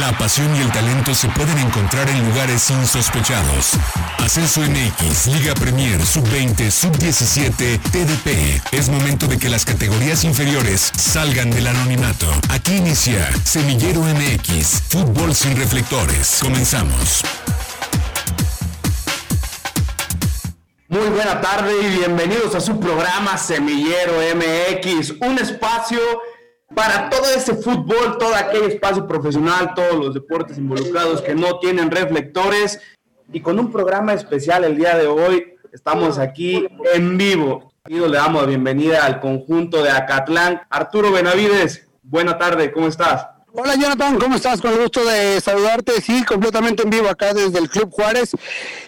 La pasión y el talento se pueden encontrar en lugares insospechados. Ascenso MX, Liga Premier, Sub-20, Sub-17, TDP. Es momento de que las categorías inferiores salgan del anonimato. Aquí inicia Semillero MX, Fútbol sin reflectores. Comenzamos. Muy buena tarde y bienvenidos a su programa Semillero MX, un espacio para todo ese fútbol, todo aquel espacio profesional, todos los deportes involucrados que no tienen reflectores y con un programa especial el día de hoy estamos aquí en vivo. Y le damos la bienvenida al conjunto de Acatlán. Arturo Benavides, buena tarde, ¿cómo estás? Hola Jonathan, ¿cómo estás? Con el gusto de saludarte, sí, completamente en vivo acá desde el Club Juárez,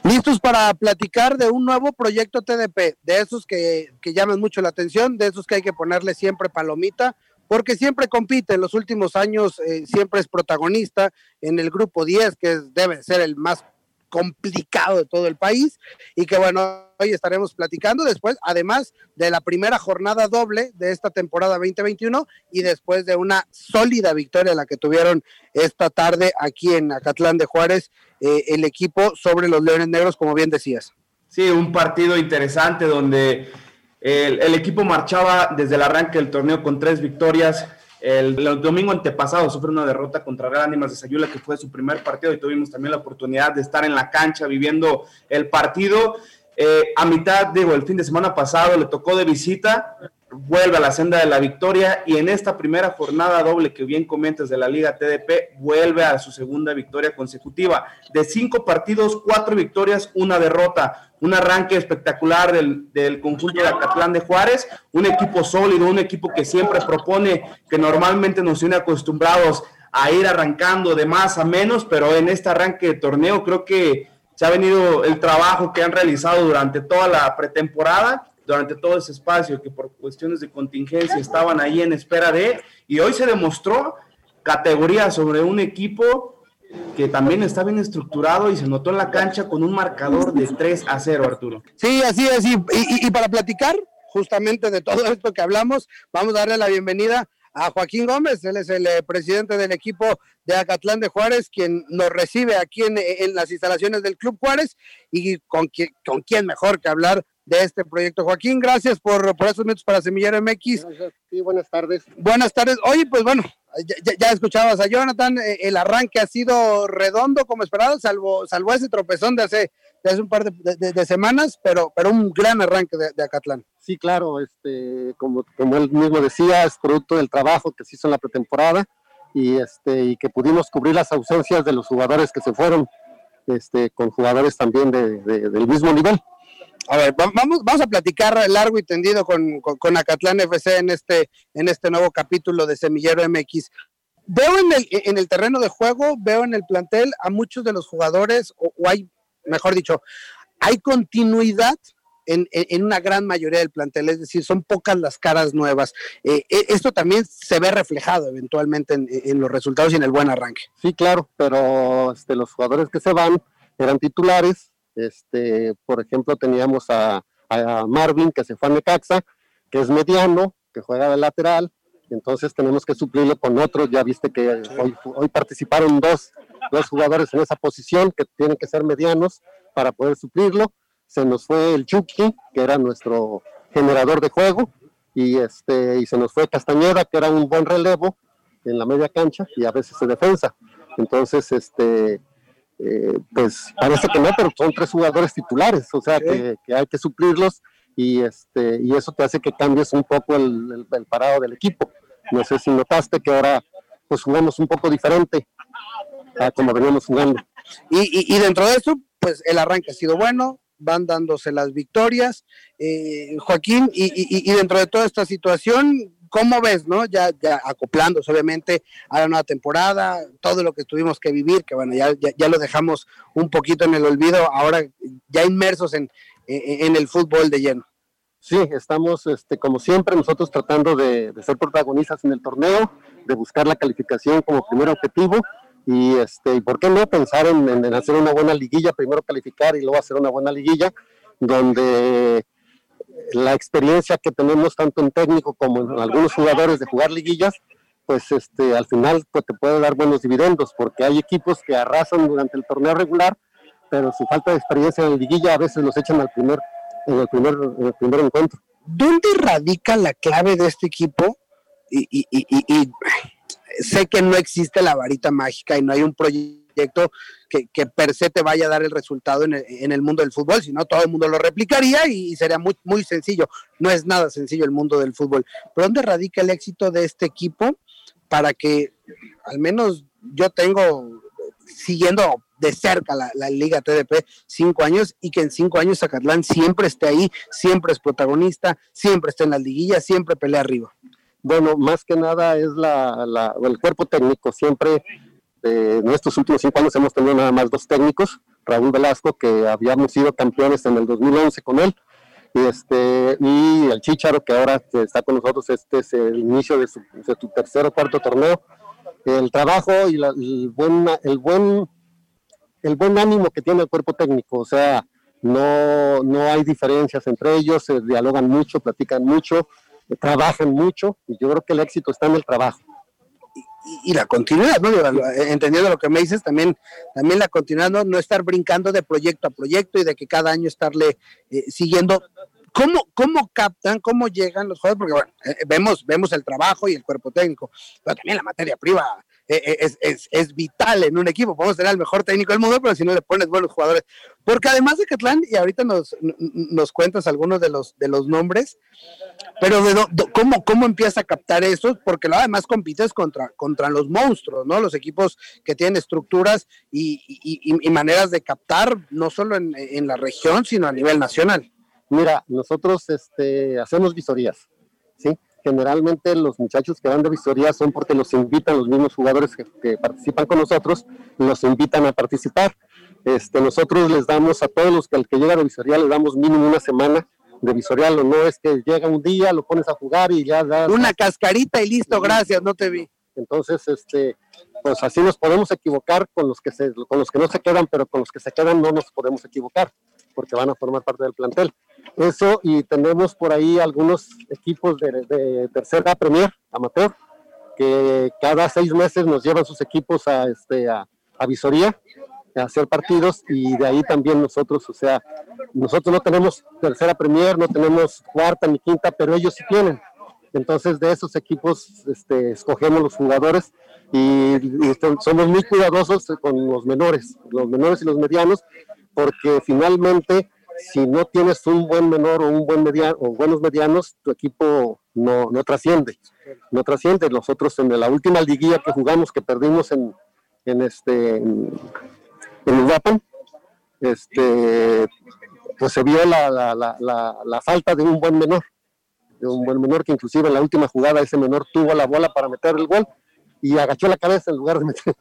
listos para platicar de un nuevo proyecto TDP, de esos que, que llaman mucho la atención, de esos que hay que ponerle siempre palomita, porque siempre compite, en los últimos años eh, siempre es protagonista en el grupo 10, que debe ser el más complicado de todo el país y que bueno, hoy estaremos platicando después, además de la primera jornada doble de esta temporada 2021 y después de una sólida victoria la que tuvieron esta tarde aquí en Acatlán de Juárez, eh, el equipo sobre los Leones Negros, como bien decías. Sí, un partido interesante donde el, equipo marchaba desde el arranque del torneo con tres victorias, el, domingo antepasado sufrió una derrota contra Real Ánimas de Sayula, que fue su primer partido, y tuvimos también la oportunidad de estar en la cancha viviendo el partido. Eh, a mitad, digo, el fin de semana pasado le tocó de visita, vuelve a la senda de la victoria y en esta primera jornada doble que bien comentas de la Liga TDP, vuelve a su segunda victoria consecutiva. De cinco partidos, cuatro victorias, una derrota. Un arranque espectacular del, del conjunto de Acatlán de Juárez, un equipo sólido, un equipo que siempre propone, que normalmente nos tiene acostumbrados a ir arrancando de más a menos, pero en este arranque de torneo creo que se ha venido el trabajo que han realizado durante toda la pretemporada durante todo ese espacio que por cuestiones de contingencia estaban ahí en espera de, y hoy se demostró categoría sobre un equipo que también está bien estructurado y se notó en la cancha con un marcador de 3 a 0, Arturo. Sí, así es, y, y, para platicar justamente de todo esto que hablamos, vamos a darle la bienvenida a Joaquín Gómez, él es el eh, presidente del equipo de Acatlán de Juárez, quien nos recibe aquí en, en las instalaciones del Club Juárez y con, con quién mejor que hablar de este proyecto. Joaquín, gracias por, por esos minutos para Semillero MX. Sí, buenas tardes. Buenas tardes. Oye, pues bueno, ya, escuchabas a Jonathan, eh, el arranque ha sido redondo como esperado, salvo, salvo ese tropezón de hace, de hace un par de, semanas, pero, pero un gran arranque de, Acatlán. Sí, claro, este, como, como él mismo decía, es producto del trabajo que se hizo en la pretemporada y, este, y que pudimos cubrir las ausencias de los jugadores que se fueron, este, con jugadores también de, del mismo nivel. A ver, vamos, vamos a platicar largo y tendido con, con, Acatlán FC en este, en este nuevo capítulo de Semillero MX. Veo en el, en el terreno de juego, veo en el plantel a muchos de los jugadores, o, hay, mejor dicho, hay continuidad en, en, una gran mayoría del plantel, es decir, son pocas las caras nuevas. Eh, eh, esto también se ve reflejado eventualmente en, en, los resultados y en el buen arranque. Sí, claro, pero este, los jugadores que se van eran titulares, este, por ejemplo, teníamos a, Marvin que se fue a Necaxa, que es mediano, que juega de lateral, entonces tenemos que suplirlo con otros. Ya viste que hoy, participaron dos, dos, jugadores en esa posición que tienen que ser medianos para poder suplirlo. Se nos fue el Chucky, que era nuestro generador de juego, y, este, y se nos fue Castañeda, que era un buen relevo en la media cancha y a veces de defensa. Entonces, este, eh, pues parece que no, pero son tres jugadores titulares, o sea que, hay que suplirlos y, este, y eso te hace que cambies un poco el, parado del equipo. No sé si notaste que ahora pues jugamos un poco diferente a como veníamos jugando. Y, dentro de eso, pues el arranque ha sido bueno, van dándose las victorias. Eh, Joaquín, y, dentro de toda esta situación, ¿cómo ves, no? Ya, ya acoplándose obviamente a la nueva temporada, todo lo que tuvimos que vivir, que bueno, ya, ya, lo dejamos un poquito en el olvido, ahora ya inmersos en, en, el fútbol de lleno. Sí, estamos, este, como siempre, nosotros tratando de, ser protagonistas en el torneo, de buscar la calificación como primer objetivo y, este, ¿y por qué no pensar en, en hacer una buena liguilla, primero calificar y luego hacer una buena liguilla, donde la experiencia que tenemos tanto en técnico como en algunos jugadores de jugar liguillas, pues este, al final pues, te puede dar buenos dividendos, porque hay equipos que arrasan durante el torneo regular, pero su falta de experiencia en la liguilla a veces los echan al primer, en el primer, primer encuentro. ¿Dónde radica la clave de este equipo? Y, y, y, y, sé que no existe la varita mágica y no hay un proyecto que, que per se te vaya a dar el resultado en el, en el, mundo del fútbol, sino todo el mundo lo replicaría y, sería muy, muy sencillo. No es nada sencillo el mundo del fútbol. ¿Pero dónde radica el éxito de este equipo para que al menos yo tengo siguiendo de cerca la, la, Liga TDP cinco años y que en cinco años Zacatlán siempre esté ahí, siempre es protagonista, siempre está en las liguillas, siempre pelea arriba. Bueno, más que nada es la, la el cuerpo técnico. Siempre eh, en estos últimos cinco años hemos tenido nada más dos técnicos, Raúl Velasco, que habíamos sido campeones en el 2011 con él, y, este, y el Chicharo, que ahora está con nosotros, este es el inicio de su, de tu tercer o cuarto torneo. El trabajo y la, el, buen, el, buen, el buen ánimo que tiene el cuerpo técnico, o sea, no, no hay diferencias entre ellos, se dialogan mucho, platican mucho, trabajan mucho y yo creo que el éxito está en el trabajo. Y, la continuidad, ¿no? Entendiendo lo que me dices, también, también la continuidad, ¿no? no estar brincando de proyecto a proyecto y de que cada año estarle eh, siguiendo. ¿Cómo, ¿Cómo captan, cómo llegan los jugadores? Porque bueno, eh, vemos, vemos el trabajo y el cuerpo técnico, pero también la materia eh, eh, es, es, es, vital en un equipo. Podemos tener al mejor técnico del mundo, pero si no le pones buenos jugadores. Porque además de Catlán, y ahorita nos, nos cuentas algunos de los, de los nombres, pero de do, ¿cómo, ¿cómo empieza a captar eso? Porque además compites contra, contra los monstruos, ¿no? Los equipos que tienen estructuras y, y, y maneras de captar, no solo en, en, la región, sino a nivel nacional. Mira, nosotros este, hacemos visorías, ¿sí? Generalmente los muchachos que van de visoría son porque los invitan los mismos jugadores que, que, participan con nosotros, los invitan a participar. Este, nosotros les damos a todos los que al que llega de visoría les damos mínimo una semana de visorial, no es que llega un día, lo pones a jugar y ya da una cascarita y listo, gracias, no te vi. Entonces, este, pues así nos podemos equivocar con los que se, con los que no se quedan, pero con los que se quedan no nos podemos equivocar, porque van a formar parte del plantel. Eso, y tenemos por ahí algunos equipos de, de tercera Premier, amateur, que cada seis meses nos llevan sus equipos a, este, a, a visoría, a hacer partidos, y de ahí también nosotros, o sea, nosotros no tenemos tercera Premier, no tenemos cuarta ni quinta, pero ellos sí tienen. Entonces, de esos equipos este, escogemos los jugadores y, y, somos muy cuidadosos con los menores, los menores y los medianos, porque finalmente si no tienes un buen menor o un buen mediano o buenos medianos, tu equipo no, no trasciende. No trasciende. Nosotros en la última liguilla que jugamos, que perdimos en, en este en, en este pues se vio la, la, la, falta de un buen menor, de un buen menor que inclusive en la última jugada ese menor tuvo la bola para meter el gol y agachó la cabeza en lugar de meter.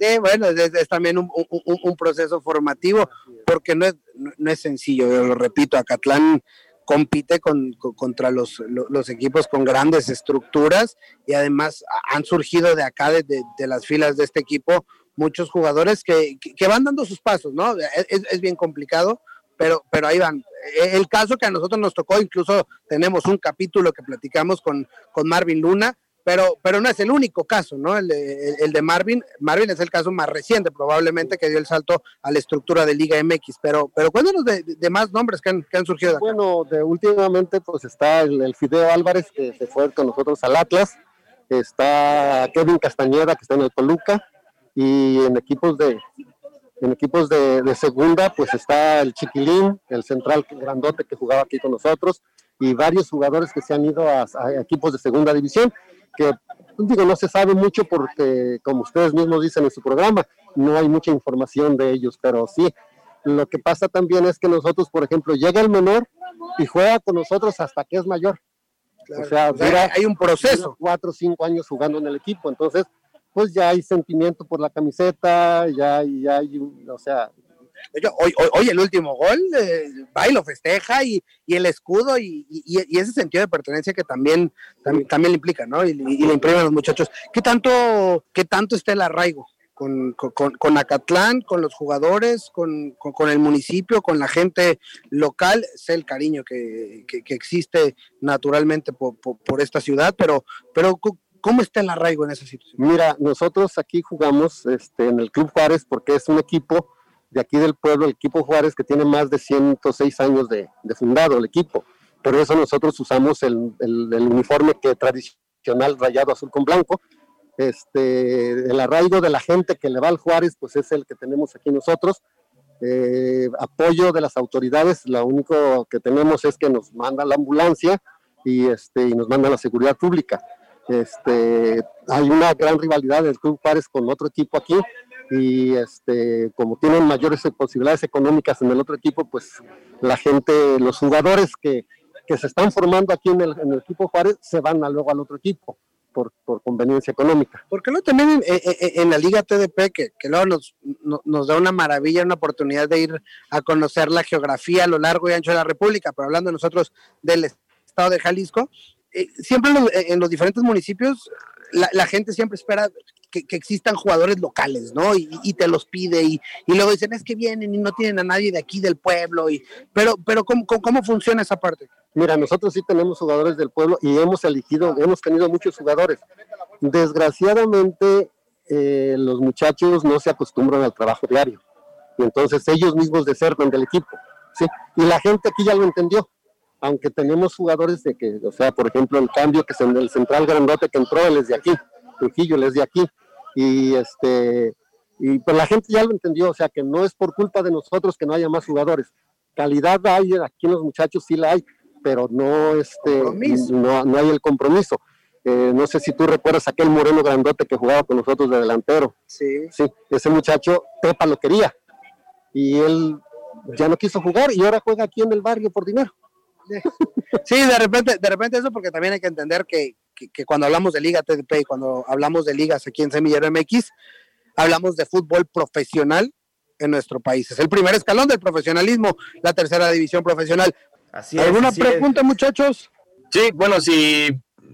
Sí, bueno, es, es también un, un, un, proceso formativo, porque no es, no es sencillo, yo lo repito, Acatlán compite con, con, contra los, los, equipos con grandes estructuras y además han surgido de acá, de, de, de las filas de este equipo, muchos jugadores que, que, van dando sus pasos, ¿no? Es, es bien complicado, pero, pero ahí van. El caso que a nosotros nos tocó, incluso tenemos un capítulo que platicamos con, con Marvin Luna, pero, pero no es el único caso, ¿no? El, el, el, de Marvin, Marvin es el caso más reciente, probablemente, que dio el salto a la estructura de Liga MX, pero, pero cuéntanos de, de más nombres que han, que han surgido. Bueno, de últimamente, pues está el, Fideo Álvarez, que se fue con nosotros al Atlas, está Kevin Castañeda, que está en el Toluca, y en equipos de, en equipos de, segunda, pues está el Chiquilín, el central grandote que jugaba aquí con nosotros, y varios jugadores que se han ido a equipos de segunda división que digo, no se sabe mucho porque, como ustedes mismos dicen en su programa, no hay mucha información de ellos, pero sí, lo que pasa también es que nosotros, por ejemplo, llega el menor y juega con nosotros hasta que es mayor. Claro. O sea, mira, hay un proceso. Cuatro o cinco años jugando en el equipo, entonces, pues ya hay sentimiento por la camiseta, ya, ya hay, o sea, Hoy, el último gol eh, va y lo festeja y, el escudo y, y, ese sentido de pertenencia que también, también, también le implica, ¿no? Y, le imprime a los muchachos. ¿Qué tanto, qué tanto está el arraigo? Con, con, con Acatlán, con los jugadores, con, el municipio, con la gente local, sé el cariño que, existe naturalmente por, por, por, esta ciudad, pero, pero ¿Cómo está el arraigo en esa situación? Mira, nosotros aquí jugamos este, en el Club Juárez porque es un equipo de aquí del pueblo, el equipo Juárez, que tiene más de 106 años de, fundado el equipo. Por eso nosotros usamos el, uniforme que tradicional rayado azul con blanco. Este, el arraigo de la gente que le va al Juárez, pues es el que tenemos aquí nosotros. Eh, apoyo de las autoridades, lo único que tenemos es que nos manda la ambulancia y, este, y nos manda la seguridad pública. Este, hay una gran rivalidad del Club Juárez con otro equipo aquí y este, como tienen mayores posibilidades económicas en el otro equipo, pues la gente, los jugadores que, se están formando aquí en el, equipo Juárez se van luego al otro equipo. Por, conveniencia económica. Porque no también en, la Liga TDP, que, que luego nos, nos, da una maravilla, una oportunidad de ir a conocer la geografía a lo largo y ancho de la República, pero hablando nosotros del estado de Jalisco, eh, siempre en los, diferentes municipios la, gente siempre espera que, existan jugadores locales, ¿no? Y, te los pide y, luego dicen, es que vienen y no tienen a nadie de aquí del pueblo. Y, pero pero ¿cómo, ¿cómo, funciona esa parte? Mira, nosotros sí tenemos jugadores del pueblo y hemos elegido, hemos tenido muchos jugadores. Desgraciadamente, eh, los muchachos no se acostumbran al trabajo diario. Y entonces ellos mismos desertan del equipo. ¿sí? Y la gente aquí ya lo entendió aunque tenemos jugadores de que, o sea, por ejemplo, el cambio que es en el central grandote que entró, él es de aquí, Trujillo, él es de aquí, y este, y pues la gente ya lo entendió, o sea, que no es por culpa de nosotros que no haya más jugadores, calidad hay, aquí en los muchachos sí la hay, pero no, este, no, no, hay el compromiso. Eh, no sé si tú recuerdas aquel moreno grandote que jugaba con nosotros de delantero. Sí. Sí, ese muchacho, Pepa lo quería. Y él ya no quiso jugar y ahora juega aquí en el barrio por dinero. Sí, de repente, de repente eso porque también hay que entender que, cuando hablamos de Liga TDP y cuando hablamos de ligas aquí en Semillero MX, hablamos de fútbol profesional en nuestro país. Es el primer escalón del profesionalismo, la tercera división profesional. Así ¿Alguna pregunta, muchachos? Sí, bueno, si,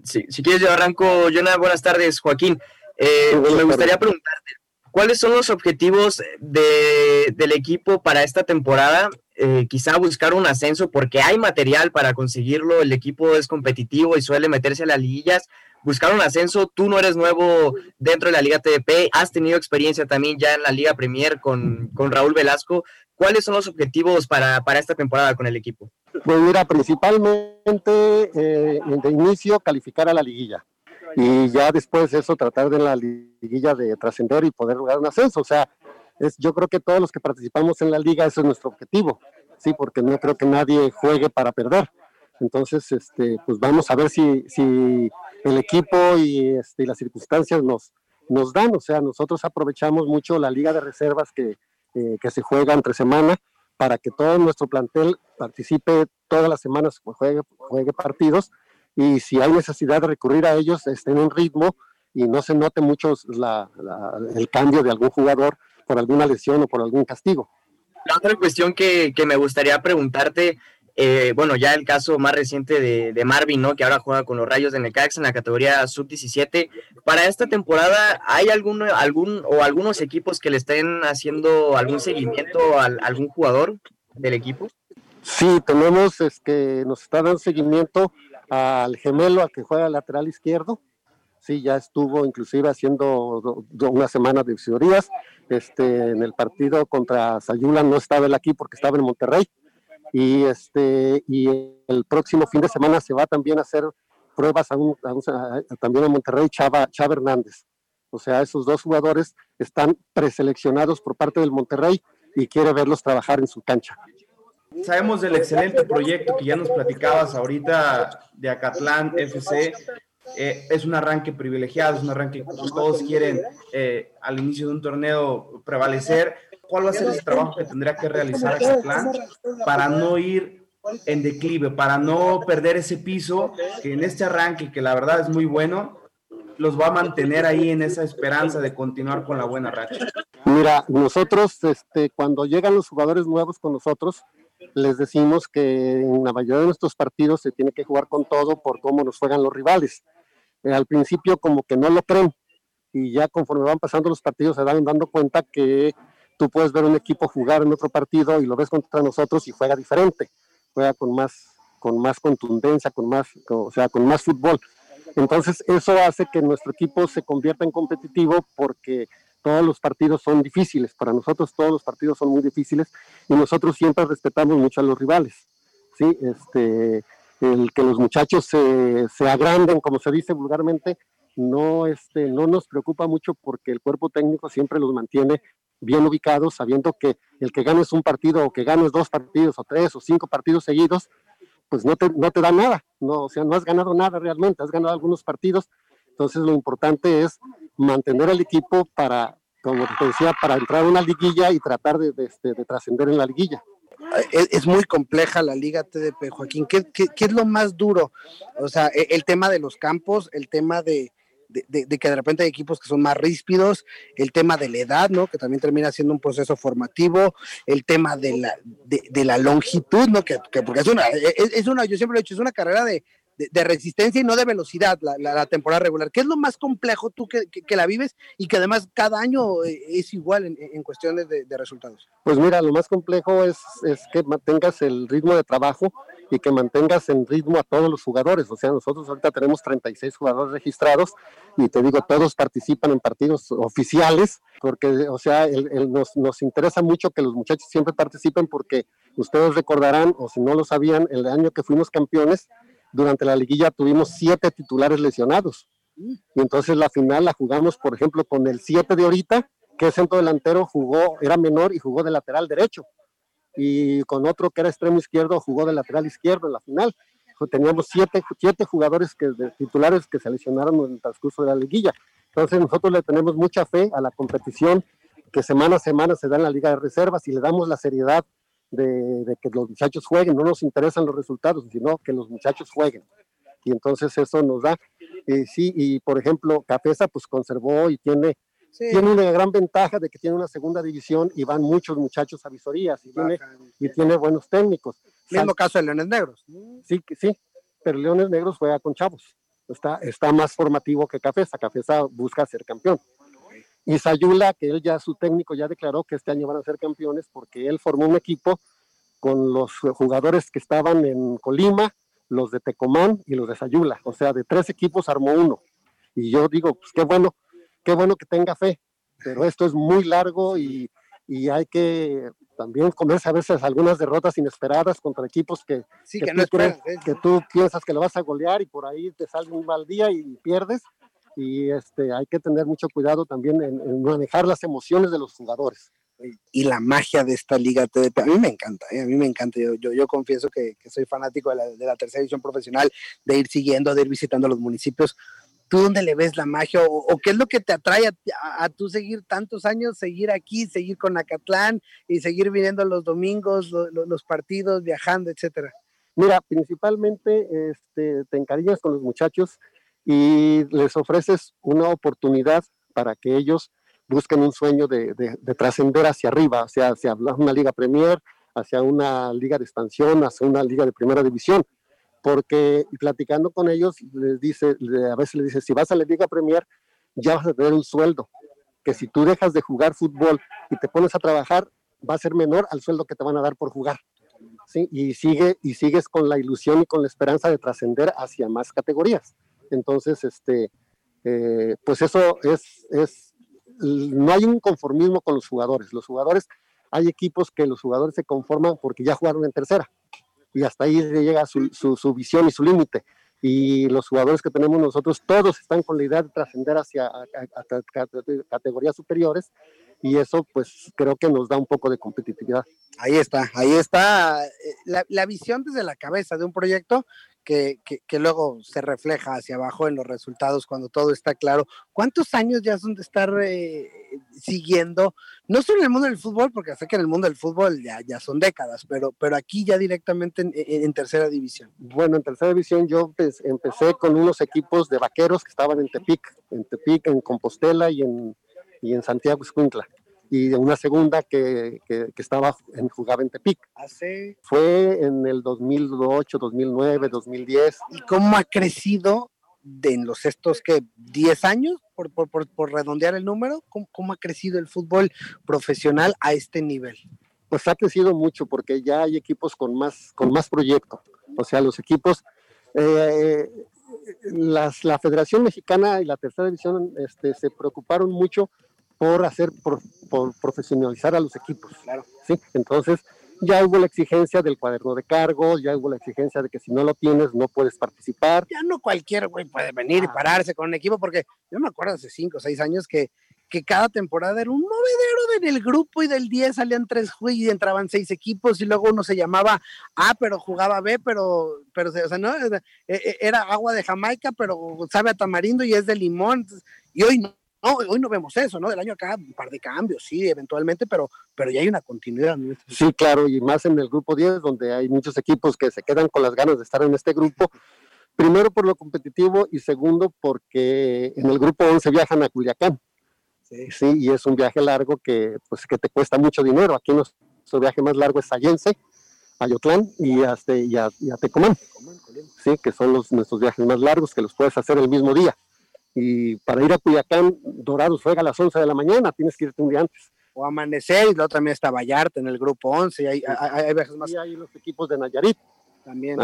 si, quieres yo arranco, Jonah, buenas tardes, Joaquín. Eh, me gustaría preguntarte, ¿cuáles son los objetivos de, del equipo para esta temporada eh, quizá buscar un ascenso porque hay material para conseguirlo, el equipo es competitivo y suele meterse a las liguillas. Buscar un ascenso, tú no eres nuevo dentro de la Liga TDP, has tenido experiencia también ya en la Liga Premier con, con Raúl Velasco. ¿Cuáles son los objetivos para, para, esta temporada con el equipo? Pues mira, principalmente eh, de inicio calificar a la liguilla y ya después de eso tratar de la liguilla de trascender y poder lograr un ascenso. O sea, es, yo creo que todos los que participamos en la liga, eso es nuestro objetivo, sí, porque no creo que nadie juegue para perder. Entonces, este, pues vamos a ver si, si el equipo y, este, las circunstancias nos, nos dan. O sea, nosotros aprovechamos mucho la liga de reservas que, eh, que se juega entre semana para que todo nuestro plantel participe todas las semanas, juegue, juegue partidos y si hay necesidad de recurrir a ellos, estén en ritmo y no se note mucho el cambio de algún jugador, por alguna lesión o por algún castigo. La otra cuestión que, me gustaría preguntarte, eh, bueno, ya el caso más reciente de, Marvin, ¿no? Que ahora juega con los Rayos de Necaxa en la categoría sub-17. Para esta temporada, ¿hay algún, algún o algunos equipos que le estén haciendo algún seguimiento a, algún jugador del equipo? Sí, tenemos, es que nos está dando seguimiento al gemelo, al que juega lateral izquierdo, sí, ya estuvo inclusive haciendo una semana de visorías. Este, en el partido contra Sayula no estaba él aquí porque estaba en Monterrey. Y, este, y el próximo fin de semana se va también a hacer pruebas también a Monterrey Chava, Chava Hernández. O sea, esos dos jugadores están preseleccionados por parte del Monterrey y quiere verlos trabajar en su cancha. Sabemos del excelente proyecto que ya nos platicabas ahorita de Acatlán FC, eh, es un arranque privilegiado, es un arranque que todos quieren eh, al inicio de un torneo prevalecer. ¿Cuál va a ser ese trabajo que tendría que realizar este plan para no ir en declive, para no perder ese piso que en este arranque, que la verdad es muy bueno, los va a mantener ahí en esa esperanza de continuar con la buena racha? Mira, nosotros, este, cuando llegan los jugadores nuevos con nosotros, les decimos que en la mayoría de nuestros partidos se tiene que jugar con todo por cómo nos juegan los rivales. Eh, al principio como que no lo creen y ya conforme van pasando los partidos se van dando cuenta que tú puedes ver un equipo jugar en otro partido y lo ves contra nosotros y juega diferente, juega con más, con más contundencia, con más, o sea, con más fútbol. Entonces, eso hace que nuestro equipo se convierta en competitivo porque todos los partidos son difíciles. Para nosotros todos los partidos son muy difíciles y nosotros siempre respetamos mucho a los rivales. ¿sí? Este, el que los muchachos se, se agranden, como se dice vulgarmente, no, este, no nos preocupa mucho porque el cuerpo técnico siempre los mantiene bien ubicados, sabiendo que el que ganes un partido o que ganes dos partidos o tres o cinco partidos seguidos, pues no te, no te da nada, no, o sea, no has ganado nada realmente, has ganado algunos partidos, entonces lo importante es mantener al equipo para, como te decía, para entrar a una liguilla y tratar de, de, este, de trascender en la liguilla. Es, muy compleja la liga TDP, Joaquín. ¿Qué, ¿Qué, es lo más duro? O sea, el, el tema de los campos, el tema de, de, que de repente hay equipos que son más ríspidos, el tema de la edad, ¿no? Que también termina siendo un proceso formativo, el tema de la, de, la longitud, ¿no? Que, que, porque es una, es, es, una, yo siempre lo he dicho, es una carrera de, de resistencia y no de velocidad la, la, temporada regular. ¿Qué es lo más complejo tú que, que, la vives y que además cada año eh, es igual en, en cuestiones de, resultados? Pues mira, lo más complejo es, es que mantengas el ritmo de trabajo y que mantengas en ritmo a todos los jugadores. O sea, nosotros ahorita tenemos 36 jugadores registrados y te digo, todos participan en partidos oficiales porque, o sea, nos, nos, interesa mucho que los muchachos siempre participen porque ustedes recordarán, o si no lo sabían, el año que fuimos campeones, durante la liguilla tuvimos siete titulares lesionados. Y entonces la final la jugamos, por ejemplo, con el 7 de ahorita, que es centro delantero, jugó, era menor y jugó de lateral derecho y con otro que era extremo izquierdo jugó de lateral izquierdo en la final. Teníamos siete, siete jugadores que, de, titulares que se lesionaron en el transcurso de la liguilla. Entonces nosotros le tenemos mucha fe a la competición que semana a semana se da en la Liga de Reservas y le damos la seriedad de, de que los muchachos jueguen. No nos interesan los resultados, sino que los muchachos jueguen. Y entonces eso nos da, eh, sí, y por ejemplo, Capesa pues conservó y tiene Sí. Tiene una gran ventaja de que tiene una segunda división y van muchos muchachos a visorías y, tiene, y tiene, buenos técnicos. Mismo Sal caso de Leones Negros. Sí, sí, pero Leones Negros juega con chavos. Está, está más formativo que Cafesa. Cafesa busca ser campeón. Y Sayula, que él ya, su técnico ya declaró que este año van a ser campeones porque él formó un equipo con los jugadores que estaban en Colima, los de Tecomán y los de Sayula. O sea, de tres equipos armó uno. Y yo digo, pues qué bueno, qué bueno que tenga fe, pero esto es muy largo y, y hay que también comerse a veces algunas derrotas inesperadas contra equipos que, sí, que, que, no tú crees, que, tú piensas que lo vas a golear y por ahí te sale un mal día y pierdes. Y este, hay que tener mucho cuidado también en, en manejar las emociones de los jugadores y la magia de esta liga TDP. A mí me encanta, ¿eh? a mí me encanta. Yo, yo, yo confieso que, que, soy fanático de la, de la tercera edición profesional, de ir siguiendo, de ir visitando los municipios, ¿tú dónde le ves la magia o, o qué es lo que te atrae a, a, a, tú seguir tantos años, seguir aquí, seguir con Acatlán y seguir viniendo los domingos, lo, lo, los partidos, viajando, etcétera? Mira, principalmente este, te encariñas con los muchachos y les ofreces una oportunidad para que ellos busquen un sueño de, de, de trascender hacia arriba, sea, hacia una liga Premier, hacia una liga de expansión, hacia una liga de primera división porque platicando con ellos les dice, a veces les dice, si vas a la Liga Premier, ya vas a tener un sueldo, que si tú dejas de jugar fútbol y te pones a trabajar, va a ser menor al sueldo que te van a dar por jugar. ¿sí? Y, sigue, y sigues con la ilusión y con la esperanza de trascender hacia más categorías. Entonces, este, eh, pues eso es, es, no hay un conformismo con los jugadores. Los jugadores, hay equipos que los jugadores se conforman porque ya jugaron en tercera y hasta ahí llega su, su, su visión y su límite. Y los jugadores que tenemos nosotros, todos están con la idea de trascender hacia a, a, a, categorías superiores y eso pues creo que nos da un poco de competitividad. Ahí está, ahí está la, la visión desde la cabeza de un proyecto que, luego se refleja hacia abajo en los resultados cuando todo está claro. ¿Cuántos años ya son de estar eh, siguiendo, no solo en el mundo del fútbol, porque sé que en el mundo del fútbol ya, ya son décadas, pero, pero aquí ya directamente en, en, tercera división? Bueno, en tercera división yo empecé con unos equipos de vaqueros que estaban en Tepic, en Tepic, en Compostela y en, y en Santiago Escuintla y de una segunda que, que, que, estaba en, jugaba en Tepic. ¿Hace? Fue en el 2008, 2009, 2010. ¿Y cómo ha crecido de en los estos que 10 años, por, por, por, por redondear el número, ¿cómo, ¿cómo, ha crecido el fútbol profesional a este nivel? Pues ha crecido mucho porque ya hay equipos con más, con más proyecto. O sea, los equipos, eh, las, la Federación Mexicana y la Tercera División este, se preocuparon mucho por hacer, por, por profesionalizar a los equipos. Claro. ¿sí? Entonces, ya hubo la exigencia del cuaderno de cargos, ya hubo la exigencia de que si no lo tienes no puedes participar. Ya no cualquier güey puede venir y pararse con un equipo, porque yo me acuerdo hace cinco o seis años que, que cada temporada era un movedero del grupo y del 10 salían tres y entraban seis equipos y luego uno se llamaba A, pero jugaba B, pero, pero o sea, no, e, e, era agua de Jamaica, pero sabe a tamarindo y es de limón. Y hoy no no, hoy no vemos eso, ¿no? Del año acá, un par de cambios, sí, eventualmente, pero, pero ya hay una continuidad. Sí, claro, y más en el grupo 10, donde hay muchos equipos que se quedan con las ganas de estar en este grupo. Primero por lo competitivo y segundo porque en el grupo 11 viajan a Culiacán. Sí. sí, y es un viaje largo que, pues, que te cuesta mucho dinero. Aquí nuestro viaje más largo es Sayense, Ayotlán y, hasta, y, a, y a Tecomán. Sí, que son los, nuestros viajes más largos que los puedes hacer el mismo día. Y para ir a Cuyacán, Dorados juega a las 11 de la mañana, tienes que irte un día antes. O amanecer, y luego también está Vallarta en el grupo 11, y hay, hay, hay viajes más. Y hay los equipos de Nayarit también.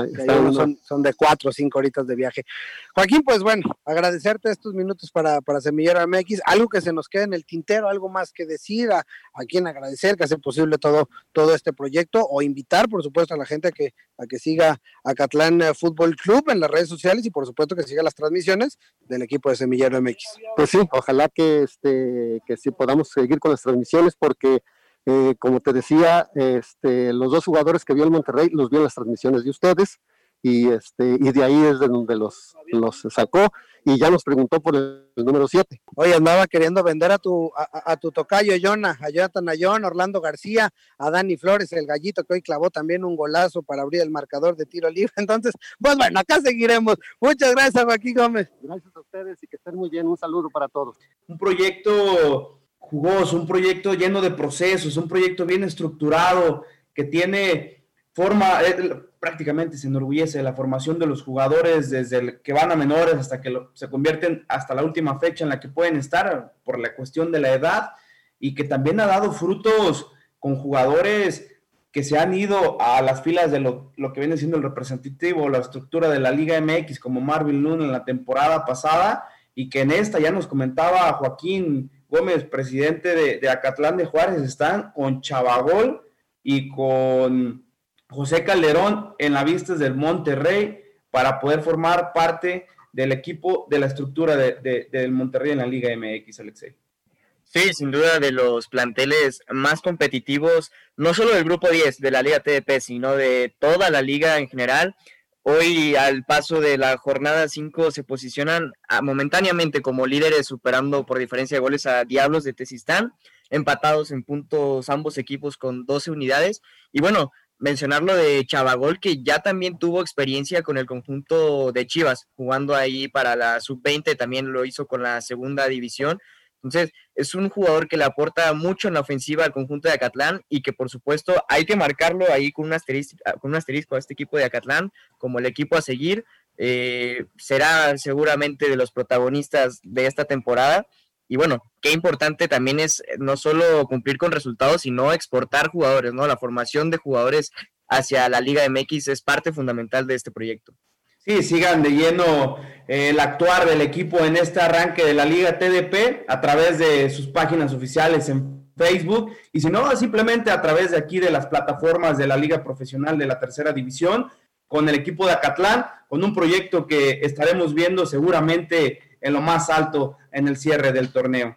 son, son, de cuatro o cinco horitas de viaje. Joaquín, pues bueno, agradecerte estos minutos para, para Semillero MX. Algo que se nos quede en el tintero, algo más que decir, a, a quien agradecer que hace posible todo, todo este proyecto, o invitar, por supuesto, a la gente a que, a que siga a Catlán eh, Fútbol Club en las redes sociales y por supuesto que siga las transmisiones del equipo de Semillero MX. Pues sí, ojalá que este, que sí podamos seguir con las transmisiones porque eh, como te decía, este, los dos jugadores que vio el Monterrey los vio en las transmisiones de ustedes y, este, y de ahí es de donde los, los sacó y ya nos preguntó por el, número 7. Oye, andaba queriendo vender a tu, a, tu tocayo Jonah, a Jonathan Ayón, Orlando García, a Dani Flores, el gallito que hoy clavó también un golazo para abrir el marcador de tiro libre. Entonces, pues bueno, acá seguiremos. Muchas gracias, Joaquín Gómez. Gracias a ustedes y que estén muy bien. Un saludo para todos. Un proyecto jugoso, un proyecto lleno de procesos, un proyecto bien estructurado, que tiene forma, eh, prácticamente se enorgullece de la formación de los jugadores desde el que van a menores hasta que se convierten hasta la última fecha en la que pueden estar por la cuestión de la edad y que también ha dado frutos con jugadores que se han ido a las filas de lo, que viene siendo el representativo, la estructura de la Liga MX, como Marvin Luna en la temporada pasada, y que en esta ya nos comentaba Joaquín Gómez, presidente de, Acatlán de Juárez, están con Chavagol y con José Calderón en la vistas del Monterrey para poder formar parte del equipo de la estructura de, del Monterrey en la Liga MX, Alexei. Sí, sin duda de los planteles más competitivos, no solo del grupo 10 de la Liga TDP, sino de toda la liga en general. Hoy, al paso de la jornada 5, se posicionan ah, momentáneamente como líderes, superando por diferencia de goles a Diablos de Tesistán, empatados en puntos ambos equipos con 12 unidades. Y bueno, mencionarlo de Chavagol, que ya también tuvo experiencia con el conjunto de Chivas, jugando ahí para la sub-20, también lo hizo con la segunda división. Entonces, es un jugador que le aporta mucho en la ofensiva al conjunto de Acatlán y que por supuesto hay que marcarlo ahí con un asterisco, con un asterisco a este equipo de Acatlán como el equipo a seguir. Eh, será seguramente de los protagonistas de esta temporada. Y bueno, qué importante también es eh, no solo cumplir con resultados, sino exportar jugadores, ¿no? La formación de jugadores hacia la Liga MX es parte fundamental de este proyecto. Sí, sigan de lleno eh, el actuar del equipo en este arranque de la Liga TDP a través de sus páginas oficiales en Facebook y si no, simplemente a través de aquí de las plataformas de la Liga Profesional de la Tercera División con el equipo de Acatlán, con un proyecto que estaremos viendo seguramente en lo más alto en el cierre del torneo.